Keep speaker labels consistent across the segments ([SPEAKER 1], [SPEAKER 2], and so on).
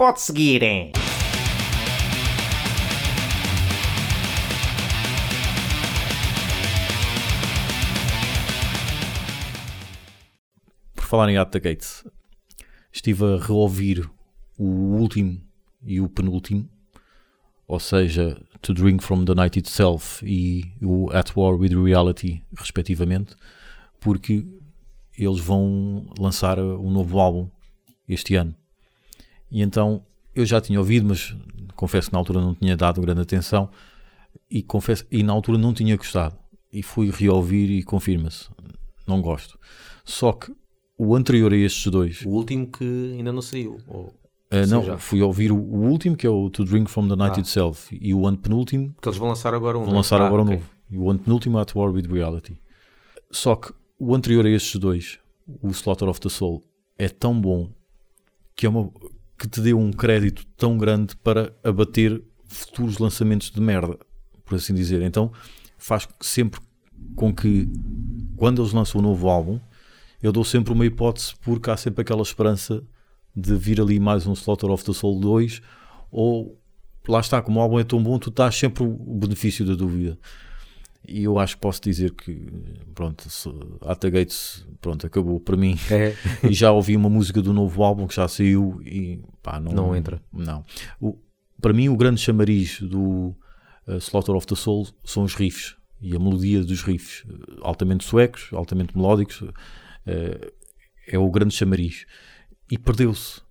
[SPEAKER 1] Pode seguir, hein?
[SPEAKER 2] Por falar em At the Gates, estive a reouvir o último e o penúltimo, ou seja, To Drink from the Night Itself e o At War with Reality, respectivamente, porque eles vão lançar um novo álbum este ano. E então eu já tinha ouvido, mas confesso que na altura não tinha dado grande atenção e confesso e na altura não tinha gostado. E fui reouvir e confirma-se, não gosto. Só que o anterior a estes dois,
[SPEAKER 3] O último que ainda não saiu. Ou... Sim,
[SPEAKER 2] não,
[SPEAKER 3] já.
[SPEAKER 2] fui ouvir o, o último que é o To Drink from the Night
[SPEAKER 3] Ah.
[SPEAKER 2] Itself e o antepenúltimo
[SPEAKER 3] Porque eles vão lançar agora um.
[SPEAKER 2] Vão lançar
[SPEAKER 3] Ah,
[SPEAKER 2] agora
[SPEAKER 3] ok.
[SPEAKER 2] um novo. E o antepenúltimo At War with Reality. Só que o anterior a estes dois, o Slaughter of the Soul, é tão bom que, é uma, que te deu um crédito tão grande para abater futuros lançamentos de merda, por assim dizer. Então faz sempre com que, quando eles lançam um novo álbum, eu dou sempre uma hipótese, porque há sempre aquela esperança de vir ali mais um Slaughter of the Soul 2, ou lá está, como o álbum é tão bom, tu estás sempre o benefício da dúvida. E eu acho que posso dizer que, pronto, se- At the Gates, pronto, acabou para mim.
[SPEAKER 3] É.
[SPEAKER 2] E já ouvi uma música do novo álbum que já saiu e pá, não,
[SPEAKER 3] Não entra.
[SPEAKER 2] Não. O- para mim, o grande chamariz do uh, Slaughter of the Soul são os riffs e a melodia dos riffs, uh, altamente suecos, altamente melódicos, uh, é o grande chamariz. E perdeu-se,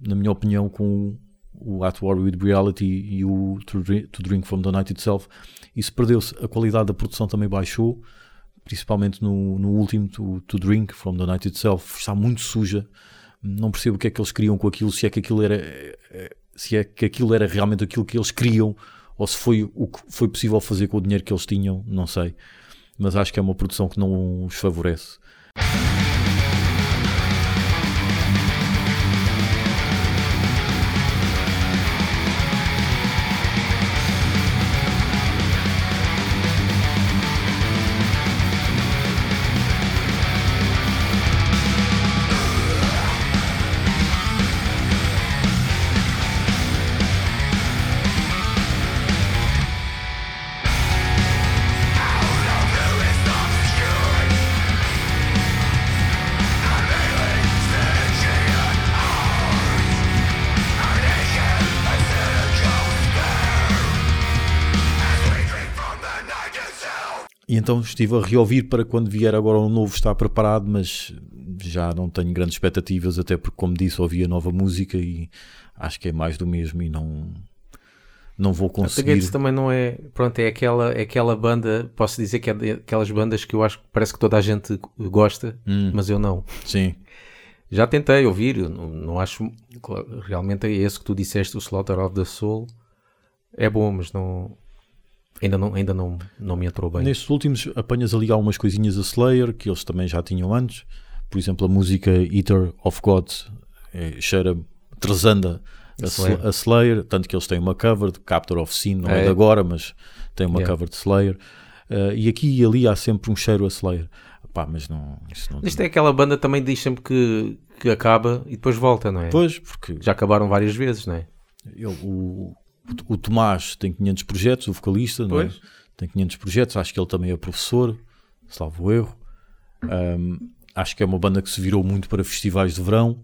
[SPEAKER 2] na minha opinião, com o At War with Reality e o To Drink, to Drink from the Night Itself. Isso perdeu-se. A qualidade da produção também baixou, principalmente no, no último, to, to Drink from the Night Itself. Está muito suja. Não percebo o que é que eles queriam com aquilo, se é que aquilo era, eh, se é que aquilo era realmente aquilo que eles queriam, ou se foi o que foi possível fazer com o dinheiro que eles tinham, não sei. Mas acho que é uma produção que não os favorece. Então estive a reouvir para quando vier agora um novo estar preparado, mas já não tenho grandes expectativas, até porque, como disse, ouvi a nova música e acho que é mais do mesmo e não, não vou conseguir.
[SPEAKER 3] Gates também não é. Pronto, é aquela, é aquela banda. Posso dizer que é daquelas bandas que eu acho que parece que toda a gente gosta,
[SPEAKER 2] Hum,
[SPEAKER 3] mas eu não.
[SPEAKER 2] sim,
[SPEAKER 3] Já tentei ouvir, não, não acho. Realmente é esse que tu disseste, o Slaughter of the Soul. É bom, mas não. Ainda não, ainda não, não me entrou bem.
[SPEAKER 2] Nestes últimos apanhas ali algumas coisinhas a Slayer que eles também já tinham antes. Por exemplo, a música Eater of Gods é, cheira trasanda a, Slayer. A Slayer, tanto que eles têm uma cover de Captor of Sin, não é,
[SPEAKER 3] É.
[SPEAKER 2] de agora, mas tem uma
[SPEAKER 3] Yeah.
[SPEAKER 2] cover de Slayer. Uh, e aqui e ali há sempre um cheiro a Slayer. Pá, mas não. Isso não
[SPEAKER 3] Isto é aquela banda também diz sempre que, que acaba e depois volta, não é?
[SPEAKER 2] Pois, porque
[SPEAKER 3] Já acabaram várias vezes, não é?
[SPEAKER 2] ele- o, o, o Tomás tem 500 projetos, o vocalista, não é?
[SPEAKER 3] Pois.
[SPEAKER 2] tem 500 projetos, acho que ele também é professor, salvo erro. Um, acho que é uma banda que se virou muito para festivais de verão,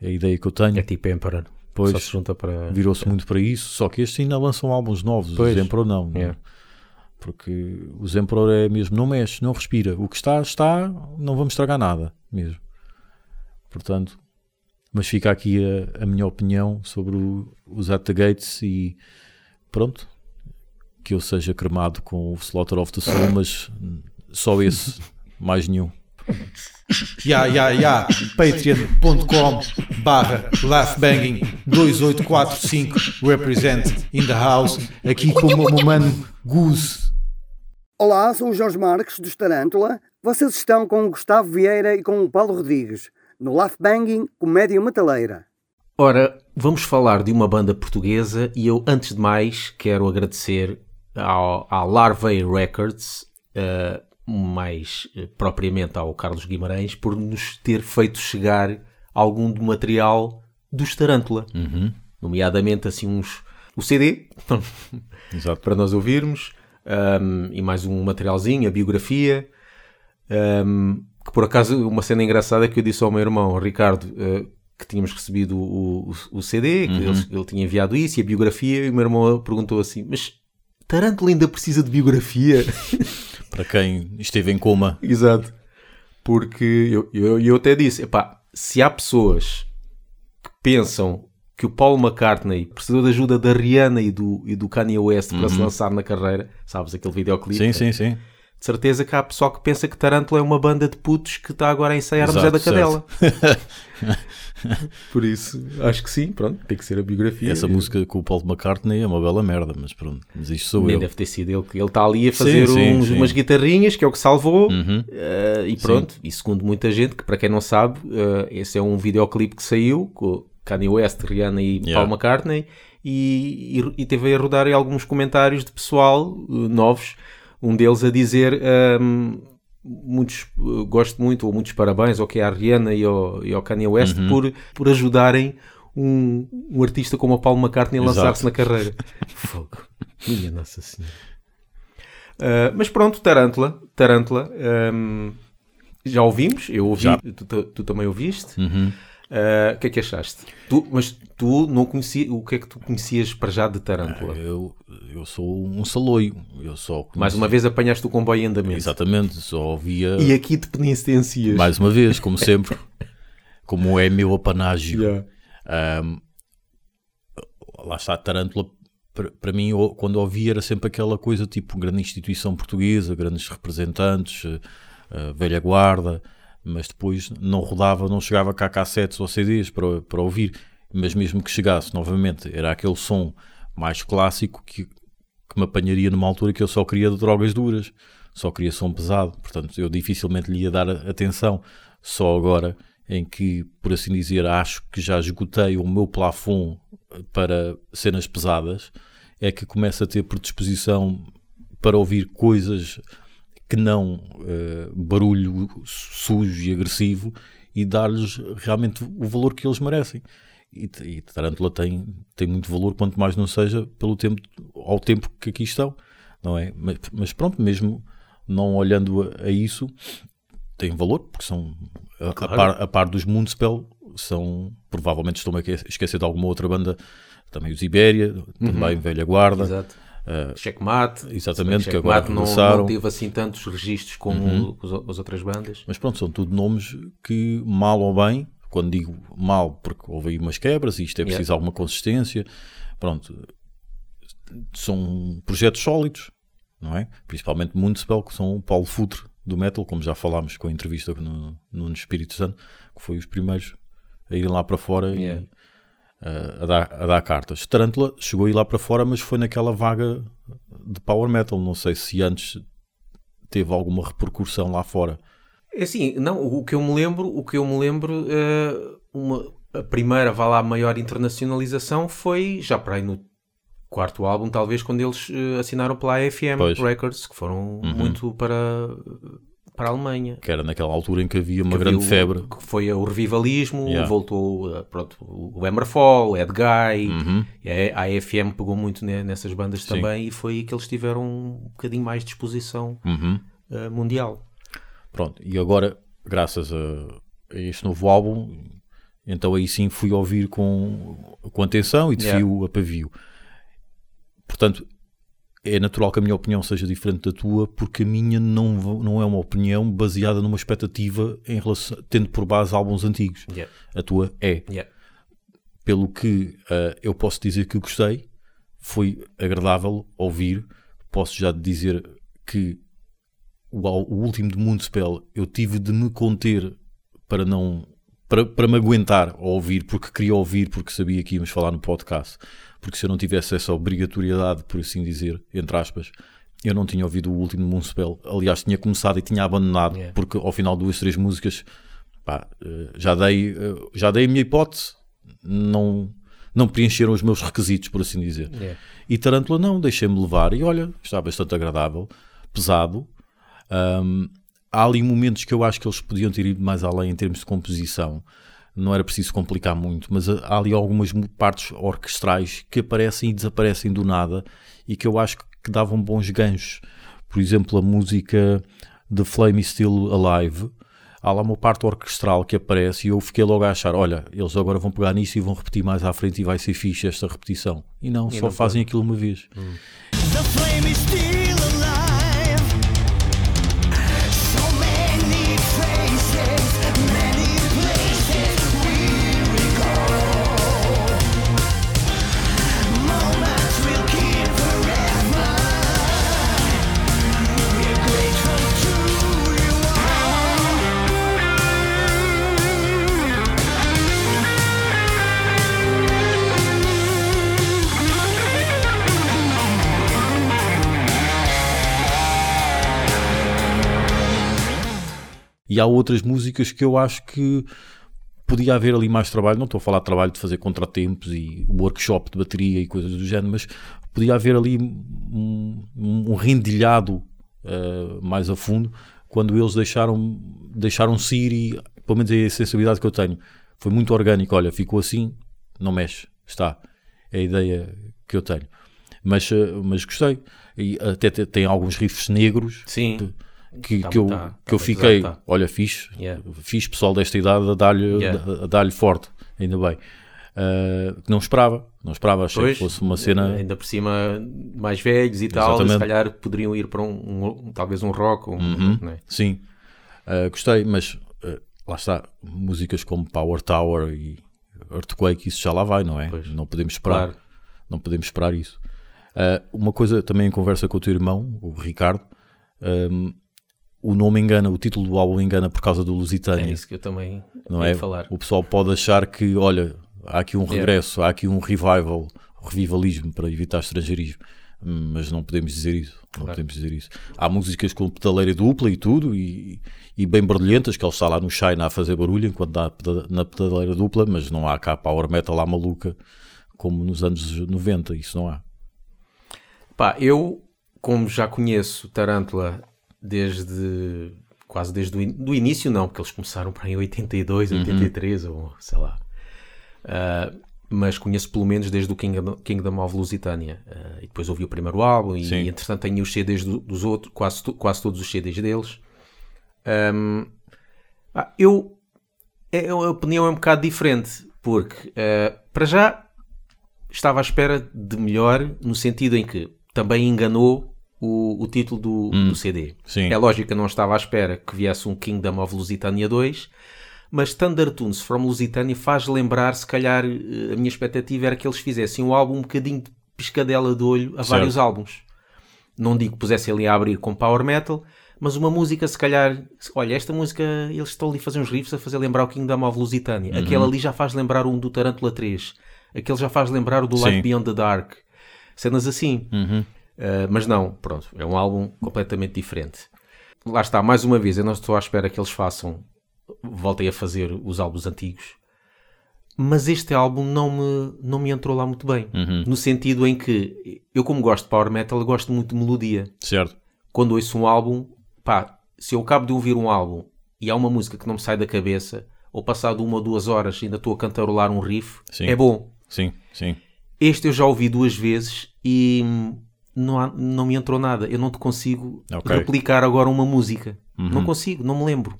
[SPEAKER 2] é a ideia que eu tenho.
[SPEAKER 3] É tipo Emperor.
[SPEAKER 2] Pois,
[SPEAKER 3] Só se junta para.
[SPEAKER 2] virou-se muito para isso, só que estes ainda lançam álbuns novos,
[SPEAKER 3] Pois.
[SPEAKER 2] os Emperor não, não é?
[SPEAKER 3] Yeah.
[SPEAKER 2] porque os Emperor é mesmo, não mexe, não respira, o que está, está, não vamos estragar nada mesmo. Portanto, mas fica aqui a, a minha opinião sobre o- os At the Gates e pronto, que eu seja cremado com o Slaughter of the Soul, mas só esse, mais nenhum.
[SPEAKER 4] Ya, ya, ya, patreon.com barra laughbanging 2845 represent in the house aqui com o meu mano Goose.
[SPEAKER 5] Olá, sou o Jorge Marques, dos Tarântula. Vocês estão com o Gustavo Vieira e com o Paulo Rodrigues, no Laugh Banging Comédia Metaleira.
[SPEAKER 3] Ora, vamos falar de uma banda portuguesa e eu, antes de mais, quero agradecer ao, à Larvae Records, eh, mais eh, propriamente ao Carlos Guimarães, por nos ter feito chegar algum do material dos Tarântula. Nomeadamente, assim, uns... O CD,
[SPEAKER 2] Exato.
[SPEAKER 3] para nós ouvirmos, um, e mais um materialzinho, a biografia, um, que por acaso, uma cena engraçada é que eu disse ao meu irmão, Ricardo, uh, que tínhamos recebido o, o, o CD, que ele, ele tinha enviado isso, e a biografia, e o meu irmão perguntou assim, mas Tarântula ainda precisa de biografia?
[SPEAKER 2] Para quem esteve em coma,
[SPEAKER 3] Exato. Porque eu, eu, eu até disse, epá, se há pessoas que pensam que o Paul McCartney precisou de ajuda da Rihanna e do, e do Kanye West para se lançar na carreira, sabes, aquele videoclipe?
[SPEAKER 2] sim, sim, sim.
[SPEAKER 3] De certeza que há pessoal que pensa que Tarântula é uma banda de putos que está agora a ensaiar a
[SPEAKER 2] Exato,
[SPEAKER 3] Musé da Cadela. Por isso, acho que sim, pronto, tem que ser a biografia.
[SPEAKER 2] Essa música com o Paul McCartney é uma bela merda, mas pronto, mas isto sou
[SPEAKER 3] Nem
[SPEAKER 2] eu.
[SPEAKER 3] deve ter sido ele que ele está ali a fazer
[SPEAKER 2] sim,
[SPEAKER 3] uns-
[SPEAKER 2] sim.
[SPEAKER 3] umas guitarrinhas, que é o que salvou,
[SPEAKER 2] Uhum.
[SPEAKER 3] eh, e pronto. E segundo muita gente, que para quem não sabe, eh, esse é um videoclipe que saiu com Kanye West, Rihanna e
[SPEAKER 2] Yeah.
[SPEAKER 3] Paul McCartney, e, e, e teve a rodar aí alguns comentários de pessoal eh, novos, um deles a dizer. ehm, Muitos, eh, gosto muito, ou muitos parabéns ao que é a Rihanna e ao, e ao Kanye West
[SPEAKER 2] Uhum.
[SPEAKER 3] por, por ajudarem um, um artista como o Paul McCartney a lançar-se na carreira. Fogo. Minha Nossa Senhora. Uh, mas pronto, Tarântula. Tarântula. um, já ouvimos, eu ouvi, tu, tu- tu também ouviste.
[SPEAKER 2] Uhum.
[SPEAKER 3] Uh, O que é que achaste? Tu, mas tu não conhecias, o que é que tu conhecias para já de Tarântula?
[SPEAKER 2] Eu, eu sou um saloio. Eu só conheci-
[SPEAKER 3] Mais uma vez apanhaste o comboio em andamento.
[SPEAKER 2] Exatamente, só ouvia
[SPEAKER 3] E aqui te penitencias.
[SPEAKER 2] mais uma vez, como sempre, como é meu apanágio.
[SPEAKER 3] Yeah.
[SPEAKER 2] Ahm, lá está, Tarântula, para mim, eu- quando ouvi, era sempre aquela coisa tipo grande instituição portuguesa, grandes representantes, eh, eh, velha guarda, mas depois não rodava, não chegava cá cassetes ou CDs para, para ouvir. Mas mesmo que chegasse novamente, era aquele som mais clássico que, que me apanharia numa altura que eu só queria drogas duras, só queria som pesado, portanto eu dificilmente lhe ia dar atenção. Só agora em que, por assim dizer, acho que já esgotei o meu plafond para cenas pesadas, é que começo a ter predisposição para ouvir coisas que não eh, barulho sujo e agressivo e dar-lhes realmente o valor que eles merecem. E, e Tarântula tem, tem muito valor, quanto mais não seja pelo tempo, ao tempo que aqui estão, não é? Mas, mas pronto, mesmo não olhando a, a isso, tem valor, porque são, a, a
[SPEAKER 3] Claro.
[SPEAKER 2] par, a par dos Moonspell, são, provavelmente estou-me a esque- esquecer de alguma outra banda, também os Ibéria, também Velha Guarda,
[SPEAKER 3] Exato.
[SPEAKER 2] Eh,
[SPEAKER 3] Checkmate.
[SPEAKER 2] exatamente, que agora
[SPEAKER 3] não, não teve assim tantos registros como os- as outras bandas.
[SPEAKER 2] Mas pronto, são tudo nomes que, mal ou bem, quando digo mal, porque houve aí umas quebras e isto é
[SPEAKER 3] Yeah.
[SPEAKER 2] preciso alguma consistência, pronto, são projetos sólidos, não é? Principalmente Municipal, que são o Paulo Futre do metal, como já falámos com a entrevista no, no Espírito Santo, que foi os primeiros a irem lá para fora
[SPEAKER 3] Yeah.
[SPEAKER 2] e uh, a, dar, a dar cartas. Tarantula chegou a ir lá para fora, mas foi naquela vaga de power metal, não sei se antes teve alguma repercussão lá fora.
[SPEAKER 3] É assim, não, o que eu me lembro, o que eu me lembro, eh, uma, a primeira, vá lá, maior internacionalização foi já para aí no quarto álbum, talvez, quando eles eh, assinaram pela AFM
[SPEAKER 2] Pois.
[SPEAKER 3] Records, que foram muito para, para a Alemanha.
[SPEAKER 2] que era naquela altura em que havia uma
[SPEAKER 3] Que
[SPEAKER 2] grande
[SPEAKER 3] havia o-
[SPEAKER 2] febre.
[SPEAKER 3] Que foi o revivalismo,
[SPEAKER 2] Yeah.
[SPEAKER 3] voltou eh, pronto, o Hammerfall, o Ed Guy,
[SPEAKER 2] Uhum.
[SPEAKER 3] a AFM pegou muito ne- nessas bandas
[SPEAKER 2] Sim.
[SPEAKER 3] também e foi aí que eles tiveram um bocadinho mais de exposição
[SPEAKER 2] Uhum.
[SPEAKER 3] eh, mundial.
[SPEAKER 2] Pronto, e agora, graças a, a este novo álbum, então aí sim fui ouvir com, com atenção e de
[SPEAKER 3] Yeah.
[SPEAKER 2] fio a pavio. Portanto, é natural que a minha opinião seja diferente da tua, porque a minha não, não é uma opinião baseada numa expectativa em relação, tendo por base álbuns antigos.
[SPEAKER 3] Yeah.
[SPEAKER 2] A tua é.
[SPEAKER 3] Yeah.
[SPEAKER 2] pelo que eh, eu posso dizer que gostei, foi agradável ouvir. Posso já dizer que o, o último de Moonspell eu tive de me conter para não para, para me aguentar a ouvir, porque queria ouvir, porque sabia que íamos falar no podcast. Porque se eu não tivesse essa obrigatoriedade, por assim dizer, entre aspas, eu não tinha ouvido o último Moonspell. Aliás, tinha começado e tinha abandonado,
[SPEAKER 3] Yeah.
[SPEAKER 2] porque ao final de duas, três músicas pá, eh, já, dei, eh, já dei a minha hipótese, não, não preencheram os meus requisitos, por assim dizer.
[SPEAKER 3] Yeah.
[SPEAKER 2] E Tarântula não, deixei-me levar e olha, está bastante agradável, pesado. Ahm, há ali momentos que eu acho que eles podiam ter ido mais além em termos de composição. não era preciso complicar muito, mas há ali algumas partes orquestrais que aparecem e desaparecem do nada e que eu acho que davam bons ganchos. Por exemplo, a música The Flame is Still Alive, há lá uma parte orquestral que aparece e eu fiquei logo a achar, olha, eles agora vão pegar nisso e vão repetir mais à frente e vai ser fixe esta repetição. E não, só
[SPEAKER 3] não
[SPEAKER 2] fazem aquilo uma vez.
[SPEAKER 1] The flame is still
[SPEAKER 2] E há outras músicas que eu acho que podia haver ali mais trabalho. Não estou a falar de trabalho de fazer contratempos e workshop de bateria e coisas do género, mas podia haver ali um, um rendilhado eh, mais a fundo quando eles deixaram, deixaram-se ir e, pelo menos é a sensibilidade que eu tenho. Foi muito orgânico. Olha, ficou assim, não mexe, está. É a ideia que eu tenho. Mas, eh, mas gostei. E até te- tem alguns riffs negros
[SPEAKER 3] Sim.
[SPEAKER 2] Que,
[SPEAKER 3] Tá-
[SPEAKER 2] que eu,
[SPEAKER 3] tá-
[SPEAKER 2] que eu
[SPEAKER 3] tá
[SPEAKER 2] fiquei,
[SPEAKER 3] tá.
[SPEAKER 2] olha, fixe,
[SPEAKER 3] Yeah.
[SPEAKER 2] fixe pessoal desta idade a dar-lhe
[SPEAKER 3] Yeah.
[SPEAKER 2] a dar-lhe forte, ainda bem. Ah, que não esperava, não esperava, achei
[SPEAKER 3] Pois,
[SPEAKER 2] que fosse uma cena.
[SPEAKER 3] Ainda por cima, mais velhos e tal,
[SPEAKER 2] Exatamente.
[SPEAKER 3] se calhar poderiam ir para um, um- talvez um rock. Um,
[SPEAKER 2] Uhum.
[SPEAKER 3] não é?
[SPEAKER 2] Sim, Ah, gostei, mas ah, lá está, músicas como Power Tower e Earthquake, isso já lá vai, não é?
[SPEAKER 3] Pois.
[SPEAKER 2] Não podemos esperar,
[SPEAKER 3] Claro.
[SPEAKER 2] não podemos esperar isso. Uma coisa também em conversa com o teu irmão, o Ricardo, ahm, o nome engana, o título do álbum engana por causa do Lusitânia.
[SPEAKER 3] É isso que eu também
[SPEAKER 2] não é?
[SPEAKER 3] falar.
[SPEAKER 2] O pessoal pode achar que, olha, há aqui um regresso, há aqui um revival, revivalismo para evitar estrangeirismo. Hum, Mas não podemos dizer isso. Não podemos dizer isso. Há músicas com pedaleira dupla e tudo, e, e bem barulhentas, que ele está lá no China a fazer barulho enquanto dá na pedaleira dupla, mas não há cá power metal lá maluca como nos anos 90, isso não há.
[SPEAKER 3] Pá, eu, como já conheço Tarântula desde quase desde o in- do início, não, porque eles começaram para em 82, 83, ou sei lá. Ah, mas conheço pelo menos desde o Kingdom, Kingdom of Lusitânia. Ah, e depois ouvi o primeiro álbum e,
[SPEAKER 2] Sim.
[SPEAKER 3] entretanto, tenho os CDs do- dos outros, quase, quase todos os CDs deles. Pá, eu, é- a opinião é um bocado diferente, porque ah, para já estava à espera de melhor, no sentido em que também enganou o, o título do, do CD.
[SPEAKER 2] sim.
[SPEAKER 3] É lógico que eu não estava à espera que viesse um Kingdom of Lusitânia 2, mas Thunder Tunes from Lusitânia faz lembrar, se calhar, eh, a minha expectativa era que eles fizessem um álbum um bocadinho de piscadela de olho a
[SPEAKER 2] Certo.
[SPEAKER 3] vários álbuns. Não digo que pusessem ali a abrir com power metal, mas uma música, se calhar, olha, esta música, eles estão ali a fazer uns riffs a fazer lembrar o Kingdom of Lusitânia.
[SPEAKER 2] Uhum.
[SPEAKER 3] Aquele ali já faz lembrar um do Tarantula 3. Aquele já faz lembrar o do Light
[SPEAKER 2] Sim.
[SPEAKER 3] Beyond the Dark. Cenas assim.
[SPEAKER 2] Uhum.
[SPEAKER 3] Uh, mas não, pronto, é um álbum completamente diferente. Lá está, mais uma vez, eu não estou à espera que eles façam, voltem a fazer os álbuns antigos, mas este álbum não me, não me entrou lá muito bem. No sentido em que eu, como gosto de power metal, gosto muito de melodia.
[SPEAKER 2] Certo.
[SPEAKER 3] Quando ouço um álbum, pá, se eu acabo de ouvir um álbum e há uma música que não me sai da cabeça, ou passado uma ou duas horas ainda estou a cantarolar um riff,
[SPEAKER 2] Sim.
[SPEAKER 3] é bom.
[SPEAKER 2] Sim, sim.
[SPEAKER 3] Este eu já ouvi duas vezes e não, há- não me entrou nada. Eu não te consigo
[SPEAKER 2] Ok.
[SPEAKER 3] replicar agora uma música. Não consigo, não me lembro.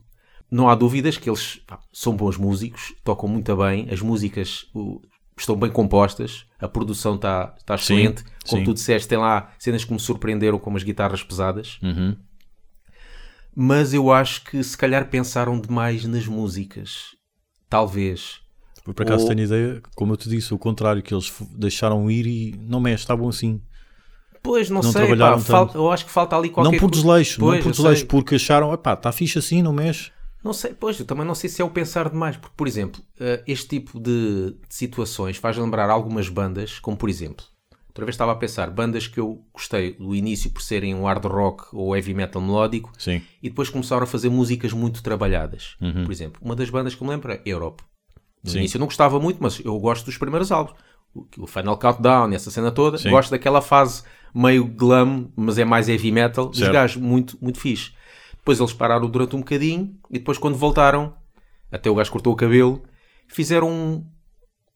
[SPEAKER 3] Não há dúvidas que eles pá, são bons músicos, tocam muito bem, as músicas o, estão bem compostas, a produção está está
[SPEAKER 2] Sim,
[SPEAKER 3] excelente. Como
[SPEAKER 2] sim.
[SPEAKER 3] tu disseste, tem lá cenas que me surpreenderam, como as guitarras pesadas.
[SPEAKER 2] Uhum.
[SPEAKER 3] Mas eu acho que se calhar pensaram demais nas músicas. Talvez.
[SPEAKER 2] Por acaso
[SPEAKER 3] Ou-
[SPEAKER 2] tenho ideia, como eu te disse, o contrário, que eles deixaram ir e não mexe, estavam assim.
[SPEAKER 3] Pois, não,
[SPEAKER 2] Não
[SPEAKER 3] sei, pá,
[SPEAKER 2] trabalharam
[SPEAKER 3] fal-
[SPEAKER 2] tanto.
[SPEAKER 3] eu acho que falta ali qualquer
[SPEAKER 2] não por
[SPEAKER 3] coisa.
[SPEAKER 2] desleixo,
[SPEAKER 3] Pois,
[SPEAKER 2] não por desleixo,
[SPEAKER 3] sei.
[SPEAKER 2] porque acharam, epá, está fixe assim, não mexe.
[SPEAKER 3] Não sei, pois, eu também não sei se é o pensar demais, porque, por exemplo, eh, este tipo de, de situações faz lembrar algumas bandas, como por exemplo, outra vez estava a pensar, bandas que eu gostei do início por serem um hard rock ou heavy metal melódico,
[SPEAKER 2] Sim.
[SPEAKER 3] e depois começaram a fazer músicas muito trabalhadas. Por exemplo, uma das bandas que me lembro é Europe. No
[SPEAKER 2] Sim.
[SPEAKER 3] início eu não gostava muito, mas eu gosto dos primeiros álbuns. O, o Final Countdown, essa cena toda.
[SPEAKER 2] Sim.
[SPEAKER 3] Gosto daquela fase meio glam, mas é mais heavy metal. Dos
[SPEAKER 2] Certo.
[SPEAKER 3] gajos muito, muito fixe. Depois eles pararam durante um bocadinho e depois quando voltaram, até o gajo cortou o cabelo, fizeram um,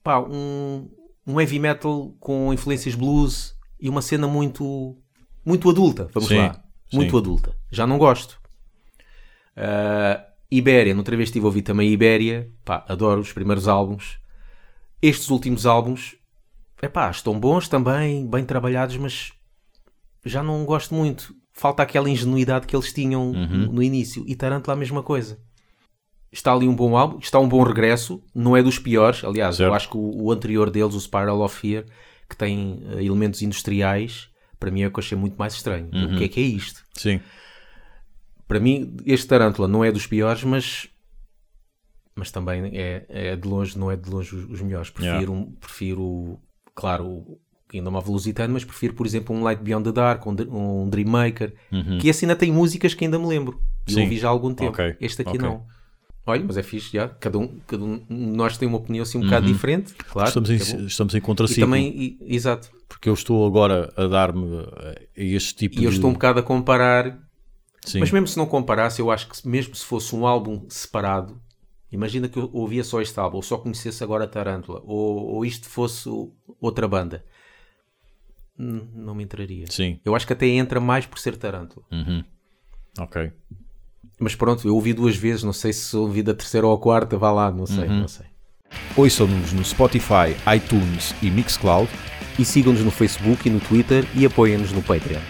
[SPEAKER 3] pá, um, um heavy metal com influências blues e uma cena muito, muito adulta. Vamos
[SPEAKER 2] Sim,
[SPEAKER 3] lá. Muito
[SPEAKER 2] sim.
[SPEAKER 3] adulta. Já não gosto. Ah, Ibéria, noutra vez estive a ouvir também Ibéria. Pá, adoro os primeiros álbuns. Estes últimos álbuns, epá, estão bons também, bem trabalhados, mas já não gosto muito. Falta aquela ingenuidade que eles tinham
[SPEAKER 2] Uhum.
[SPEAKER 3] no início. E Tarantula a mesma coisa. Está ali um bom álbum, está um bom regresso, não é dos piores. Aliás, eu
[SPEAKER 2] Certo.
[SPEAKER 3] acho que o, o anterior deles, o Spiral of Fear, que tem eh, elementos industriais, para mim é o que eu achei muito mais estranho.
[SPEAKER 2] Uhum.
[SPEAKER 3] O que é que é isto?
[SPEAKER 2] Sim.
[SPEAKER 3] Para mim, este Tarântula não é dos piores, mas, mas também é, é de longe, não é de longe os, melhores. Prefiro,
[SPEAKER 2] Yeah.
[SPEAKER 3] prefiro claro, o Kingdom of Lusitano, mas prefiro, por exemplo, um Light Beyond the Dark, um, um Dreammaker, que esse ainda tem músicas que ainda me lembro. E
[SPEAKER 2] Uhum.
[SPEAKER 3] Ouvi já há algum tempo.
[SPEAKER 2] Ok,
[SPEAKER 3] Este aqui
[SPEAKER 2] ok.
[SPEAKER 3] não. Olha, mas é fixe, já. Cada, um, cada um nós tem uma opinião assim um bocado diferente, claro.
[SPEAKER 2] Estamos
[SPEAKER 3] é
[SPEAKER 2] em,
[SPEAKER 3] bom.
[SPEAKER 2] estamos em
[SPEAKER 3] e
[SPEAKER 2] contraciclo.
[SPEAKER 3] também, e- exato.
[SPEAKER 2] Porque eu estou agora a dar-me a este tipo
[SPEAKER 3] E eu
[SPEAKER 2] de...
[SPEAKER 3] estou um bocado a comparar
[SPEAKER 2] Sim.
[SPEAKER 3] Mas mesmo se não comparasse, eu acho que mesmo se fosse um álbum separado, imagina que eu ouvia só este álbum, ou só conhecesse agora a Tarântula, ou, ou isto fosse outra banda, não me entraria.
[SPEAKER 2] Sim.
[SPEAKER 3] Eu acho que até entra mais por ser Tarântula.
[SPEAKER 2] Ok.
[SPEAKER 3] Mas pronto, eu ouvi duas vezes, não sei se ouvi da terceira ou a quarta, vá lá, não sei, não sei.
[SPEAKER 2] Ouçam-nos no Spotify, iTunes e Mixcloud.
[SPEAKER 3] E sigam-nos no Facebook e no Twitter e apoiem-nos no Patreon.